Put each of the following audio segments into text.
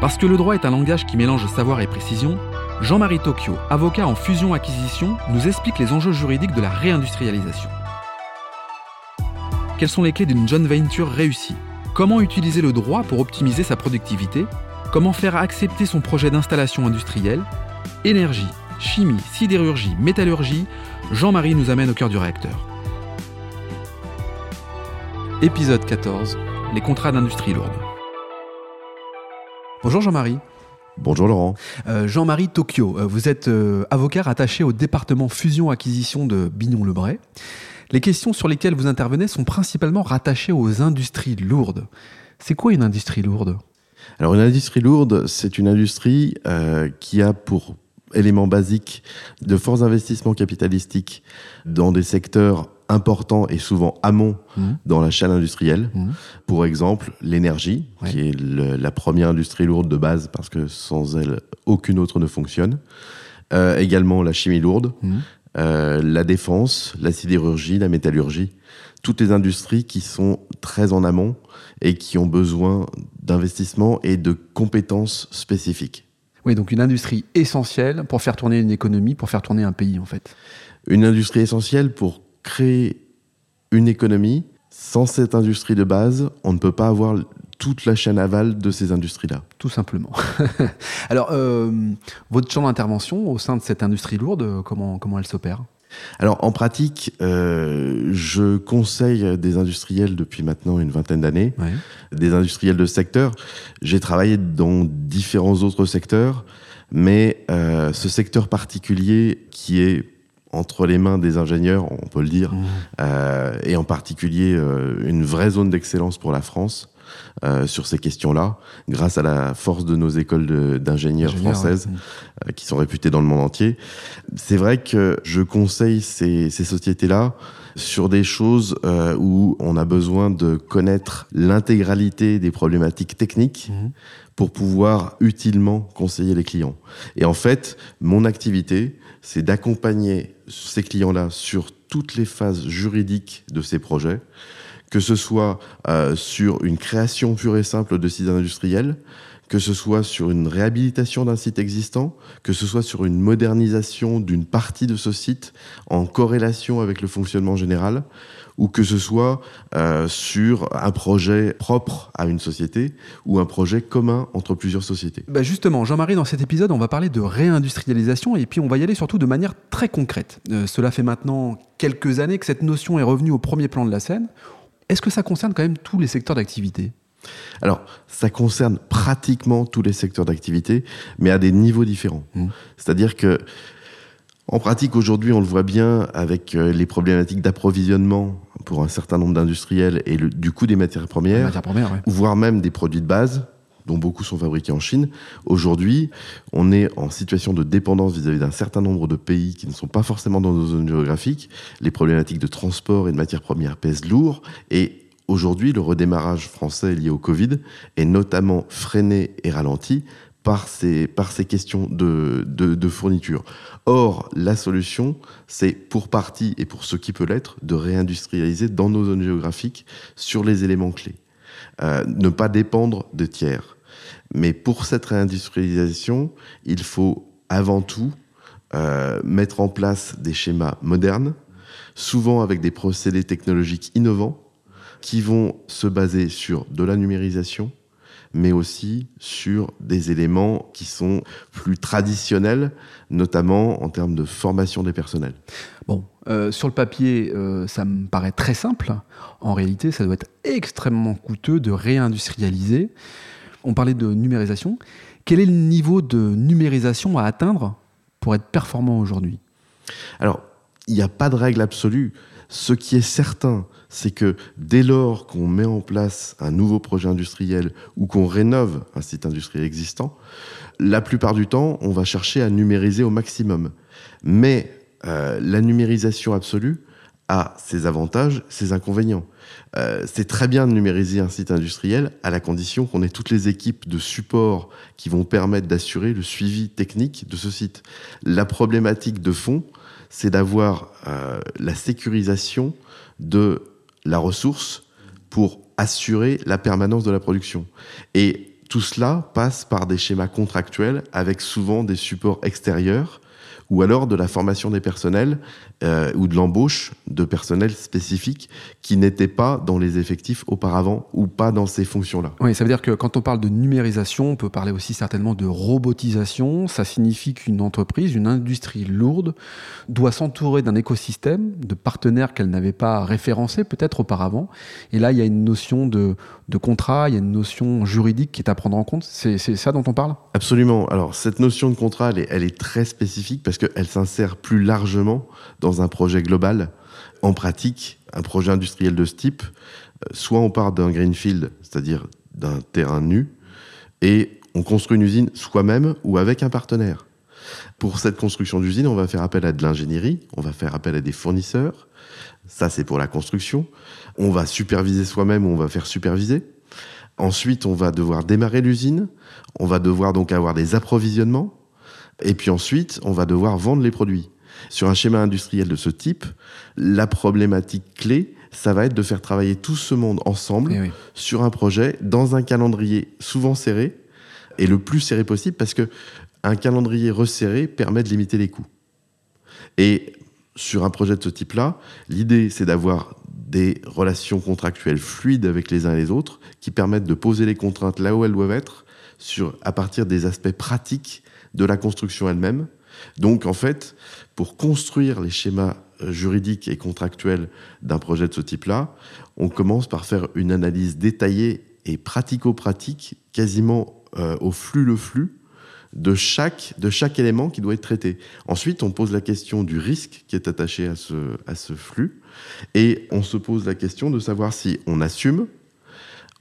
Parce que le droit est un langage qui mélange savoir et précision, Jean-Marie Tokyo, avocat en fusion-acquisition, nous explique les enjeux juridiques de la réindustrialisation. Quelles sont les clés d'une joint venture réussie? Comment utiliser le droit pour optimiser sa productivité? Comment faire accepter son projet d'installation industrielle? Énergie, chimie, sidérurgie, métallurgie, Jean-Marie nous amène au cœur du réacteur. Épisode 14. Les contrats d'industrie lourde. Bonjour Jean-Marie. Bonjour Laurent. Euh, Jean-Marie Tokyo, euh, vous êtes euh, avocat rattaché au département fusion-acquisition de Bignon-le-Bray. Les questions sur lesquelles vous intervenez sont principalement rattachées aux industries lourdes. C'est quoi une industrie lourde? Alors une industrie lourde, c'est une industrie qui a pour élément basique de forts investissements capitalistiques dans des secteurs importants et souvent amont mmh. dans la chaîne industrielle. Mmh. Pour exemple, l'énergie, qui est la première industrie lourde de base parce que sans elle, aucune autre ne fonctionne. Euh, également la chimie lourde, mmh. euh, la défense, la sidérurgie, la métallurgie. Toutes les industries qui sont très en amont et qui ont besoin d'investissements et de compétences spécifiques. Oui, donc une industrie essentielle pour faire tourner une économie, pour faire tourner un pays en fait. Une industrie essentielle pour créer une économie. Sans cette industrie de base, on ne peut pas avoir toute la chaîne aval de ces industries-là. Tout simplement. Alors, euh, votre champ d'intervention au sein de cette industrie lourde, comment, comment elle s'opère? Alors en pratique, euh, je conseille des industriels depuis maintenant une vingtaine d'années, des industriels de secteur. J'ai travaillé dans différents autres secteurs, mais euh, ce secteur particulier qui est entre les mains des ingénieurs, on peut le dire, mmh. euh, et en particulier euh, une vraie zone d'excellence pour la France. Euh, sur ces questions-là, grâce à la force de nos écoles d'ingénieurs françaises mmh. euh, qui sont réputées dans le monde entier. C'est vrai que je conseille ces, ces sociétés-là sur des choses euh, où on a besoin de connaître l'intégralité des problématiques techniques mmh. pour pouvoir utilement conseiller les clients. Et en fait, mon activité, c'est d'accompagner ces clients-là sur toutes les phases juridiques de ces projets, que ce soit euh, sur une création pure et simple de sites industriels, que ce soit sur une réhabilitation d'un site existant, que ce soit sur une modernisation d'une partie de ce site en corrélation avec le fonctionnement général, ou que ce soit euh, sur un projet propre à une société ou un projet commun entre plusieurs sociétés. Bah justement, Jean-Marie, dans cet épisode, on va parler de réindustrialisation et puis on va y aller surtout de manière très concrète. Euh, cela fait maintenant quelques années que cette notion est revenue au premier plan de la scène. Est-ce que ça concerne quand même tous les secteurs d'activité? Alors, ça concerne pratiquement tous les secteurs d'activité, mais à des niveaux différents. Mmh. C'est-à-dire que, en pratique, aujourd'hui, on le voit bien avec euh, les problématiques d'approvisionnement pour un certain nombre d'industriels et le, du coût des matières premières, matières premières voire même des produits de base dont beaucoup sont fabriqués en Chine. Aujourd'hui, on est en situation de dépendance vis-à-vis d'un certain nombre de pays qui ne sont pas forcément dans nos zones géographiques. Les problématiques de transport et de matières premières pèsent lourd et Aujourd'hui, le redémarrage français lié au Covid est notamment freiné et ralenti par ces, par ces questions de, de, fourniture. Or, la solution, c'est pour partie, et pour ce qui peut l'être, de réindustrialiser dans nos zones géographiques sur les éléments clés. Euh, ne pas dépendre de tiers. Mais pour cette réindustrialisation, il faut avant tout euh, mettre en place des schémas modernes, souvent avec des procédés technologiques innovants, qui vont se baser sur de la numérisation, mais aussi sur des éléments qui sont plus traditionnels, notamment en termes de formation des personnels. Bon, euh, sur le papier, euh, ça me paraît très simple. En réalité, ça doit être extrêmement coûteux de réindustrialiser. On parlait de numérisation. Quel est le niveau de numérisation à atteindre pour être performant aujourd'hui? Alors, il n'y a pas de règle absolue. Ce qui est certain, c'est que dès lors qu'on met en place un nouveau projet industriel ou qu'on rénove un site industriel existant, la plupart du temps, on va chercher à numériser au maximum. Mais euh, la numérisation absolue a ses avantages, ses inconvénients. Euh, c'est très bien de numériser un site industriel à la condition qu'on ait toutes les équipes de support qui vont permettre d'assurer le suivi technique de ce site. La problématique de fond, c'est d'avoir euh, la sécurisation de la ressource pour assurer la permanence de la production. Et tout cela passe par des schémas contractuels avec souvent des supports extérieurs ou alors de la formation des personnels euh, ou de l'embauche de personnel spécifique qui n'étaient pas dans les effectifs auparavant ou pas dans ces fonctions-là. Oui, ça veut dire que quand on parle de numérisation, on peut parler aussi certainement de robotisation. Ça signifie qu'une entreprise, une industrie lourde, doit s'entourer d'un écosystème de partenaires qu'elle n'avait pas référencés peut-être auparavant. Et là, il y a une notion de, de contrat, il y a une notion juridique qui est à prendre en compte. C'est ça dont on parle? Absolument. Alors, cette notion de contrat, elle est, elle est très spécifique parce qu'elle s'insère plus largement dans un projet global. En pratique, un projet industriel de ce type, euh, soit on part d'un greenfield, c'est-à-dire d'un terrain nu, et on construit une usine soi-même ou avec un partenaire. Pour cette construction d'usine, on va faire appel à de l'ingénierie, on va faire appel à des fournisseurs. Ça, c'est pour la construction. On va superviser soi-même ou on va faire superviser. Ensuite, on va devoir démarrer l'usine. On va devoir donc avoir des approvisionnements. Et puis ensuite, on va devoir vendre les produits. Sur un schéma industriel de ce type, la problématique clé, ça va être de faire travailler tout ce monde ensemble eh sur un projet dans un calendrier souvent serré et le plus serré possible parce que un calendrier resserré permet de limiter les coûts. Et sur un projet de ce type-là, l'idée c'est d'avoir des relations contractuelles fluides avec les uns et les autres qui permettent de poser les contraintes là où elles doivent être sur, à partir des aspects pratiques de la construction elle-même. Donc en fait, pour construire les schémas euh, juridiques et contractuels d'un projet de ce type-là, on commence par faire une analyse détaillée et pratico-pratique, quasiment euh, au flux le flux, de chaque, de chaque élément qui doit être traité. Ensuite, on pose la question du risque qui est attaché à ce, à ce flux, et on se pose la question de savoir si on assume,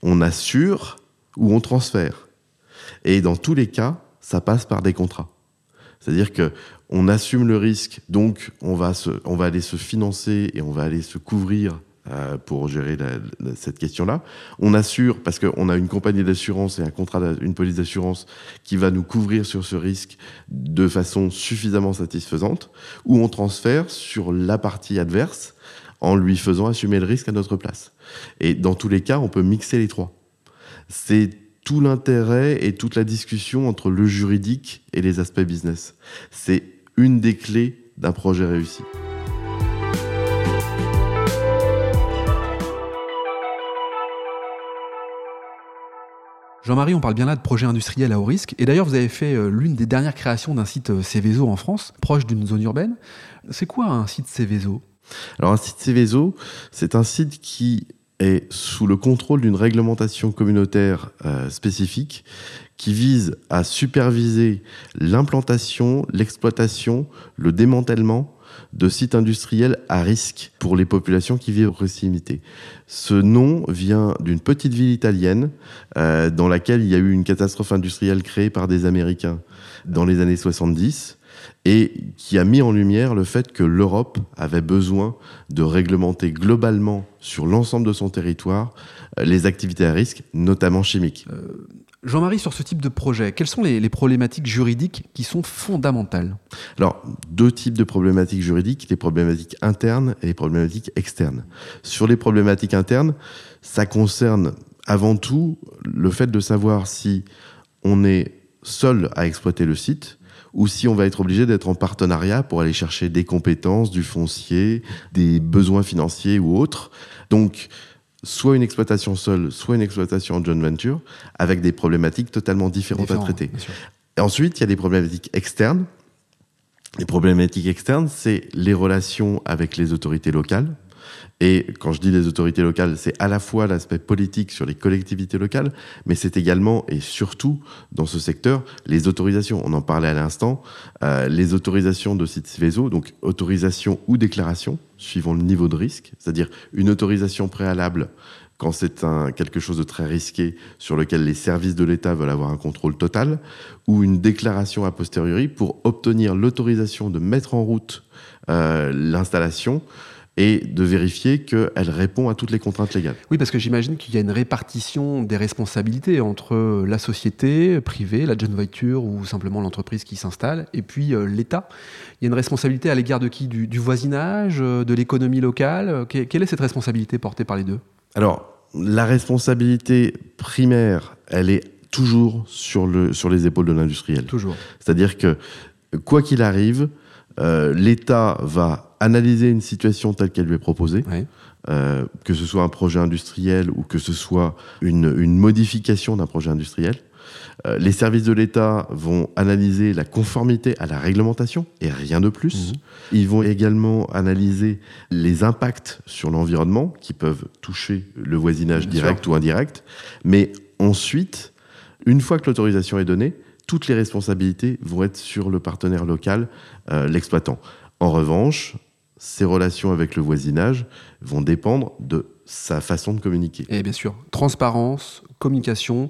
on assure ou on transfère. Et dans tous les cas, ça passe par des contrats. C'est-à-dire que on assume le risque, donc on va, se, on va aller se financer et on va aller se couvrir euh, pour gérer cette question-là. On assure, parce qu'on a une compagnie d'assurance et un contrat, une police d'assurance qui va nous couvrir sur ce risque de façon suffisamment satisfaisante, ou on transfère sur la partie adverse en lui faisant assumer le risque à notre place. Et dans tous les cas, on peut mixer les trois. C'est tout l'intérêt et toute la discussion entre le juridique et les aspects business. C'est une des clés d'un projet réussi. Jean-Marie, on parle bien là de projet industriel à haut risque. Et d'ailleurs, vous avez fait euh, l'une des dernières créations d'un site euh, Céveso en France, proche d'une zone urbaine. C'est quoi un site Céveso? Alors, un site Céveso, c'est un site qui est sous le contrôle d'une réglementation communautaire euh, spécifique qui vise à superviser l'implantation, l'exploitation, le démantèlement de sites industriels à risque pour les populations qui vivent au proximité. Ce nom vient d'une petite ville italienne euh, dans laquelle il y a eu une catastrophe industrielle créée par des Américains dans les années 70 et qui a mis en lumière le fait que l'Europe avait besoin de réglementer globalement sur l'ensemble de son territoire euh, les activités à risque, notamment chimiques. Euh, Jean-Marie, sur ce type de projet, quelles sont les, problématiques juridiques qui sont fondamentales? Alors, deux types de problématiques juridiques, les problématiques internes et les problématiques externes. Sur les problématiques internes, ça concerne avant tout le fait de savoir si on est seul à exploiter le site, ou si on va être obligé d'être en partenariat pour aller chercher des compétences, du foncier, des besoins financiers ou autres. Donc, soit une exploitation seule, soit une exploitation en joint venture, avec des problématiques totalement différentes à traiter. Et ensuite, il y a des problématiques externes. Les problématiques externes, c'est les relations avec les autorités locales, et quand je dis les autorités locales, c'est à la fois l'aspect politique sur les collectivités locales, mais c'est également et surtout dans ce secteur les autorisations. On en parlait à l'instant, euh, les autorisations de sites Céveso, donc autorisation ou déclaration, suivant le niveau de risque, c'est-à-dire une autorisation préalable quand c'est quelque chose de très risqué sur lequel les services de l'État veulent avoir un contrôle total, ou une déclaration a posteriori pour obtenir l'autorisation de mettre en route euh, l'installation et de vérifier qu'elle répond à toutes les contraintes légales. Oui, parce que j'imagine qu'il y a une répartition des responsabilités entre la société privée, la jeune voiture ou simplement l'entreprise qui s'installe, et puis euh, l'État. Il y a une responsabilité à l'égard de qui? Du, voisinage, euh, de l'économie locale? Quelle est cette responsabilité portée par les deux? Alors, la responsabilité primaire, elle est toujours sur, le, sur les épaules de l'industriel. Toujours. C'est-à-dire que, quoi qu'il arrive, euh, l'État va analyser une situation telle qu'elle lui est proposée, euh, que ce soit un projet industriel ou que ce soit une, une modification d'un projet industriel. Euh, les services de l'État vont analyser la conformité à la réglementation et rien de plus. Mhm. Ils vont également analyser les impacts sur l'environnement qui peuvent toucher le voisinage direct ou indirect. Mais ensuite, une fois que l'autorisation est donnée, toutes les responsabilités vont être sur le partenaire local, euh, l'exploitant. En revanche, ses relations avec le voisinage vont dépendre de sa façon de communiquer. Et bien sûr, transparence, communication,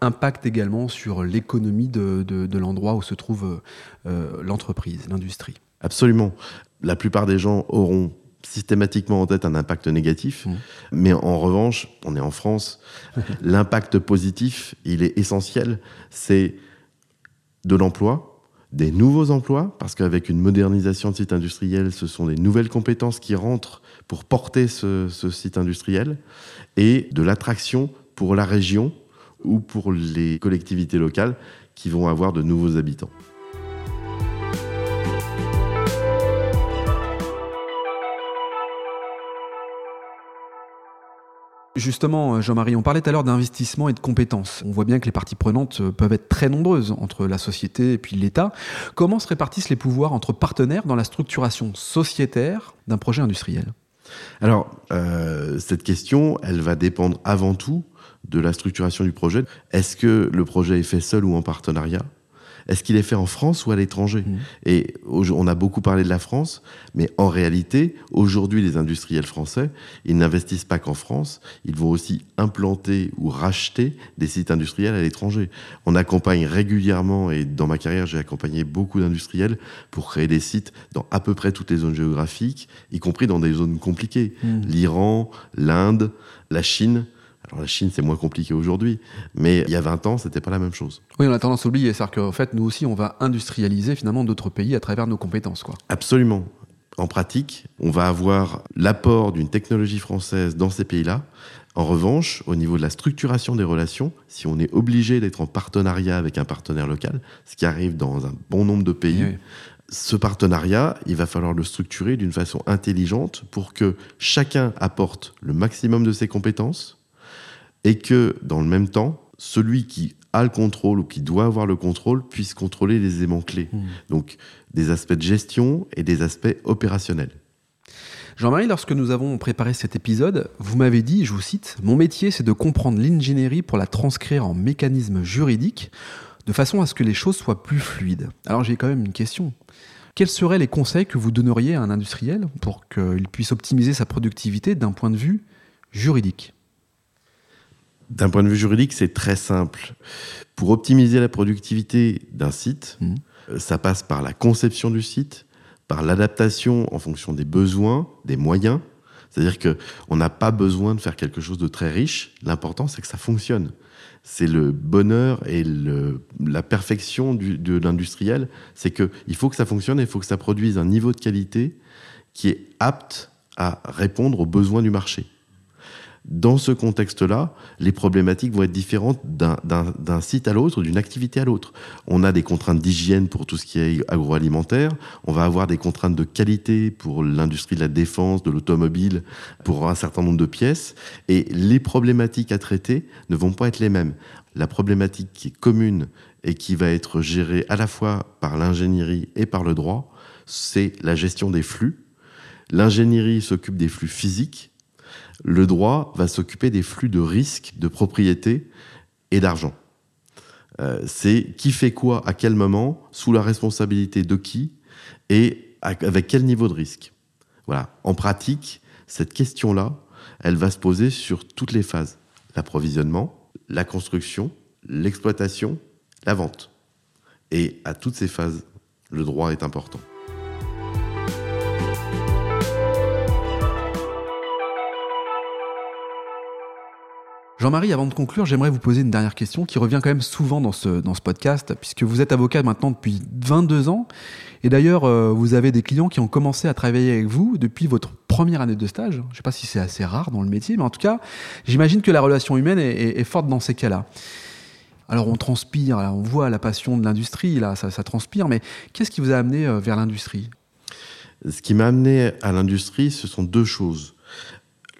impact également sur l'économie de, l'endroit où se trouve euh, l'entreprise, l'industrie. Absolument. La plupart des gens auront systématiquement en tête un impact négatif, mmh. mais en revanche, on est en France, l'impact positif, il est essentiel, c'est de l'emploi, des nouveaux emplois, parce qu'avec une modernisation de site industriel, ce sont des nouvelles compétences qui rentrent pour porter ce site industriel, et de l'attraction pour la région ou pour les collectivités locales qui vont avoir de nouveaux habitants. Justement, Jean-Marie, on parlait tout à l'heure d'investissement et de compétences. On voit bien que les parties prenantes peuvent être très nombreuses entre la société et puis l'État. Comment se répartissent les pouvoirs entre partenaires dans la structuration sociétaire d'un projet industriel? Alors, euh, cette question, elle va dépendre avant tout de la structuration du projet. Est-ce que le projet est fait seul ou en partenariat? Est-ce qu'il est fait en France ou à l'étranger mmh. Et on a beaucoup parlé de la France, mais en réalité, aujourd'hui, les industriels français, ils n'investissent pas qu'en France, ils vont aussi implanter ou racheter des sites industriels à l'étranger. On accompagne régulièrement, et dans ma carrière, j'ai accompagné beaucoup d'industriels pour créer des sites dans à peu près toutes les zones géographiques, y compris dans des zones compliquées. Mmh. L'Iran, l'Inde, la Chine. Alors la Chine, c'est moins compliqué aujourd'hui, mais il y a 20 ans, c'était pas la même chose. Oui, on a tendance à oublier, c'est-à-dire qu'en fait, nous aussi, on va industrialiser finalement d'autres pays à travers nos compétences. Quoi. Absolument. En pratique, on va avoir l'apport d'une technologie française dans ces pays-là. En revanche, au niveau de la structuration des relations, si on est obligé d'être en partenariat avec un partenaire local, ce qui arrive dans un bon nombre de pays, ce partenariat, il va falloir le structurer d'une façon intelligente pour que chacun apporte le maximum de ses compétences, et que dans le même temps, celui qui a le contrôle ou qui doit avoir le contrôle puisse contrôler les éléments clés. Hmm. Donc des aspects de gestion et des aspects opérationnels. Jean-Marie, lorsque nous avons préparé cet épisode, vous m'avez dit, je vous cite, Mon métier, c'est de comprendre l'ingénierie pour la transcrire en mécanisme juridique, de façon à ce que les choses soient plus fluides. Alors j'ai quand même une question. Quels seraient les conseils que vous donneriez à un industriel pour qu'il puisse optimiser sa productivité d'un point de vue juridique? D'un point de vue juridique, c'est très simple. Pour optimiser la productivité d'un site, mmh. euh, ça passe par la conception du site, par l'adaptation en fonction des besoins, des moyens. C'est-à-dire qu'on n'a pas besoin de faire quelque chose de très riche. L'important, c'est que ça fonctionne. C'est le bonheur et la perfection de l'industriel. C'est qu'il faut que ça fonctionne et il faut que ça produise un niveau de qualité qui est apte à répondre aux besoins du marché. Dans ce contexte-là, les problématiques vont être différentes d'un site à l'autre, d'une activité à l'autre. On a des contraintes d'hygiène pour tout ce qui est agroalimentaire, on va avoir des contraintes de qualité pour l'industrie de la défense, de l'automobile, pour un certain nombre de pièces, et les problématiques à traiter ne vont pas être les mêmes. La problématique qui est commune et qui va être gérée à la fois par l'ingénierie et par le droit, c'est la gestion des flux. L'ingénierie s'occupe des flux physiques, le droit va s'occuper des flux de risque, de propriété et d'argent. Euh, c'est qui fait quoi à quel moment, sous la responsabilité de qui et avec quel niveau de risque. Voilà. En pratique, cette question-là, elle va se poser sur toutes les phases l'approvisionnement, la construction, l'exploitation, la vente. Et à toutes ces phases, le droit est important. Jean-Marie, avant de conclure, j'aimerais vous poser une dernière question qui revient quand même souvent dans ce, dans ce podcast, puisque vous êtes avocat maintenant depuis 22 ans. Et d'ailleurs, euh, vous avez des clients qui ont commencé à travailler avec vous depuis votre première année de stage. Je ne sais pas si c'est assez rare dans le métier, mais en tout cas, j'imagine que la relation humaine est, forte dans ces cas-là. Alors on transpire, on voit la passion de l'industrie, là, ça, transpire, mais qu'est-ce qui vous a amené euh, vers l'industrie? Ce qui m'a amené à l'industrie, ce sont deux choses.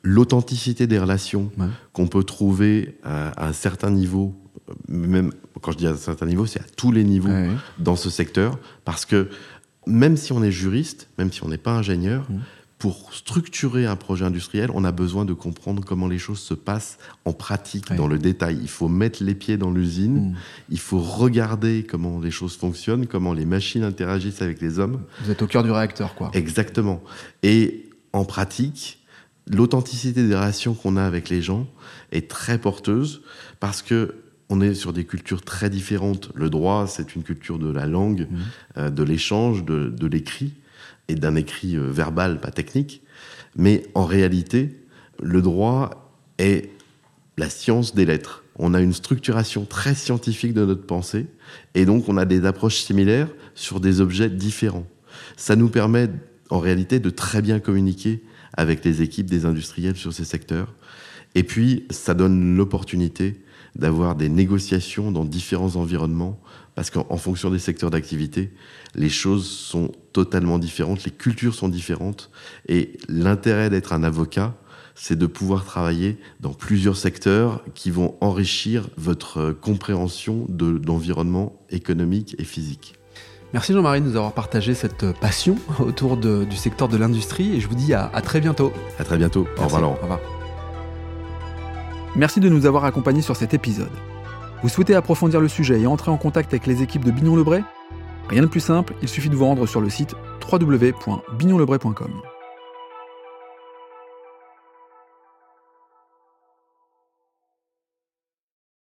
L'authenticité des relations qu'on peut trouver à, un certain niveau, même quand je dis à un certain niveau, c'est à tous les niveaux dans ce secteur, parce que même si on est juriste, même si on n'est pas ingénieur, mmh pour structurer un projet industriel, on a besoin de comprendre comment les choses se passent en pratique, dans le détail. Il faut mettre les pieds dans l'usine, mm. il faut regarder comment les choses fonctionnent, comment les machines interagissent avec les hommes. Vous êtes au cœur du réacteur, quoi. Exactement. Et en pratique, l'authenticité des relations qu'on a avec les gens est très porteuse parce que on est sur des cultures très différentes. Le droit, c'est une culture de la langue, mm. euh, de l'échange, de l'écrit et d'un écrit euh, verbal, pas technique. Mais en réalité, le droit est la science des lettres. On a une structuration très scientifique de notre pensée, et donc on a des approches similaires sur des objets différents. Ça nous permet en réalité de très bien communiquer avec les équipes des industriels sur ces secteurs. Et puis, ça donne l'opportunité d'avoir des négociations dans différents environnements, parce qu'en fonction des secteurs d'activité, les choses sont totalement différentes, les cultures sont différentes, et l'intérêt d'être un avocat, c'est de pouvoir travailler dans plusieurs secteurs qui vont enrichir votre compréhension de l'environnement économique et physique. Merci Jean-Marie de nous avoir partagé cette passion autour du secteur de l'industrie et je vous dis à, très bientôt. À très bientôt. Au revoir Au revoir. Merci de nous avoir accompagnés sur cet épisode. Vous souhaitez approfondir le sujet et entrer en contact avec les équipes de Bignon Lebray Rien de plus simple, il suffit de vous rendre sur le site www.bignonlebray.com.